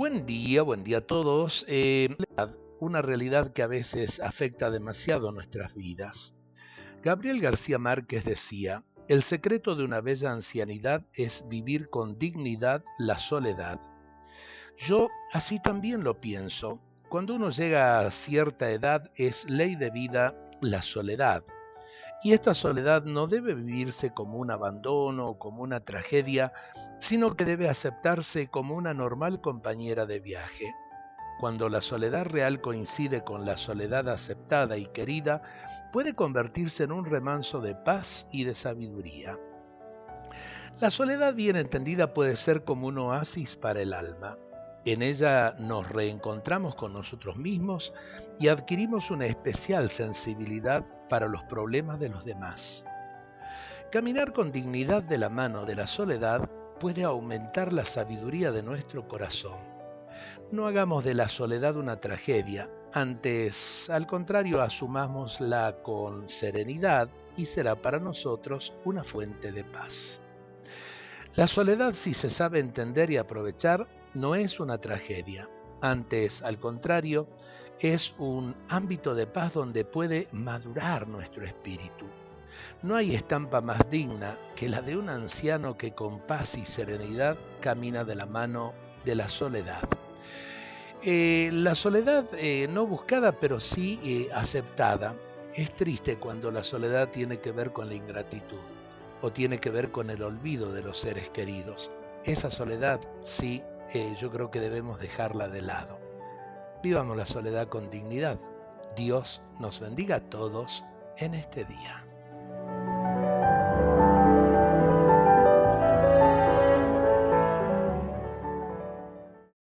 Buen día, buen día a todos. Eh, una realidad que a veces afecta demasiado nuestras vidas. Gabriel García Márquez decía, el secreto de una bella ancianidad es vivir con dignidad la soledad. Yo así también lo pienso. Cuando uno llega a cierta edad es ley de vida la soledad. Y esta soledad no debe vivirse como un abandono o como una tragedia, sino que debe aceptarse como una normal compañera de viaje. Cuando la soledad real coincide con la soledad aceptada y querida, puede convertirse en un remanso de paz y de sabiduría. La soledad bien entendida puede ser como un oasis para el alma. En ella nos reencontramos con nosotros mismos y adquirimos una especial sensibilidad para los problemas de los demás. Caminar con dignidad de la mano de la soledad puede aumentar la sabiduría de nuestro corazón. No hagamos de la soledad una tragedia, antes, al contrario, asumámosla con serenidad y será para nosotros una fuente de paz. La soledad, si se sabe entender y aprovechar, no es una tragedia. Antes, al contrario, es un ámbito de paz donde puede madurar nuestro espíritu. No hay estampa más digna que la de un anciano que con paz y serenidad camina de la mano de la soledad. Eh, la soledad eh, no buscada, pero sí eh, aceptada. Es triste cuando la soledad tiene que ver con la ingratitud o tiene que ver con el olvido de los seres queridos. Esa soledad sí, eh, yo creo que debemos dejarla de lado. Vivamos la soledad con dignidad. Dios nos bendiga a todos en este día.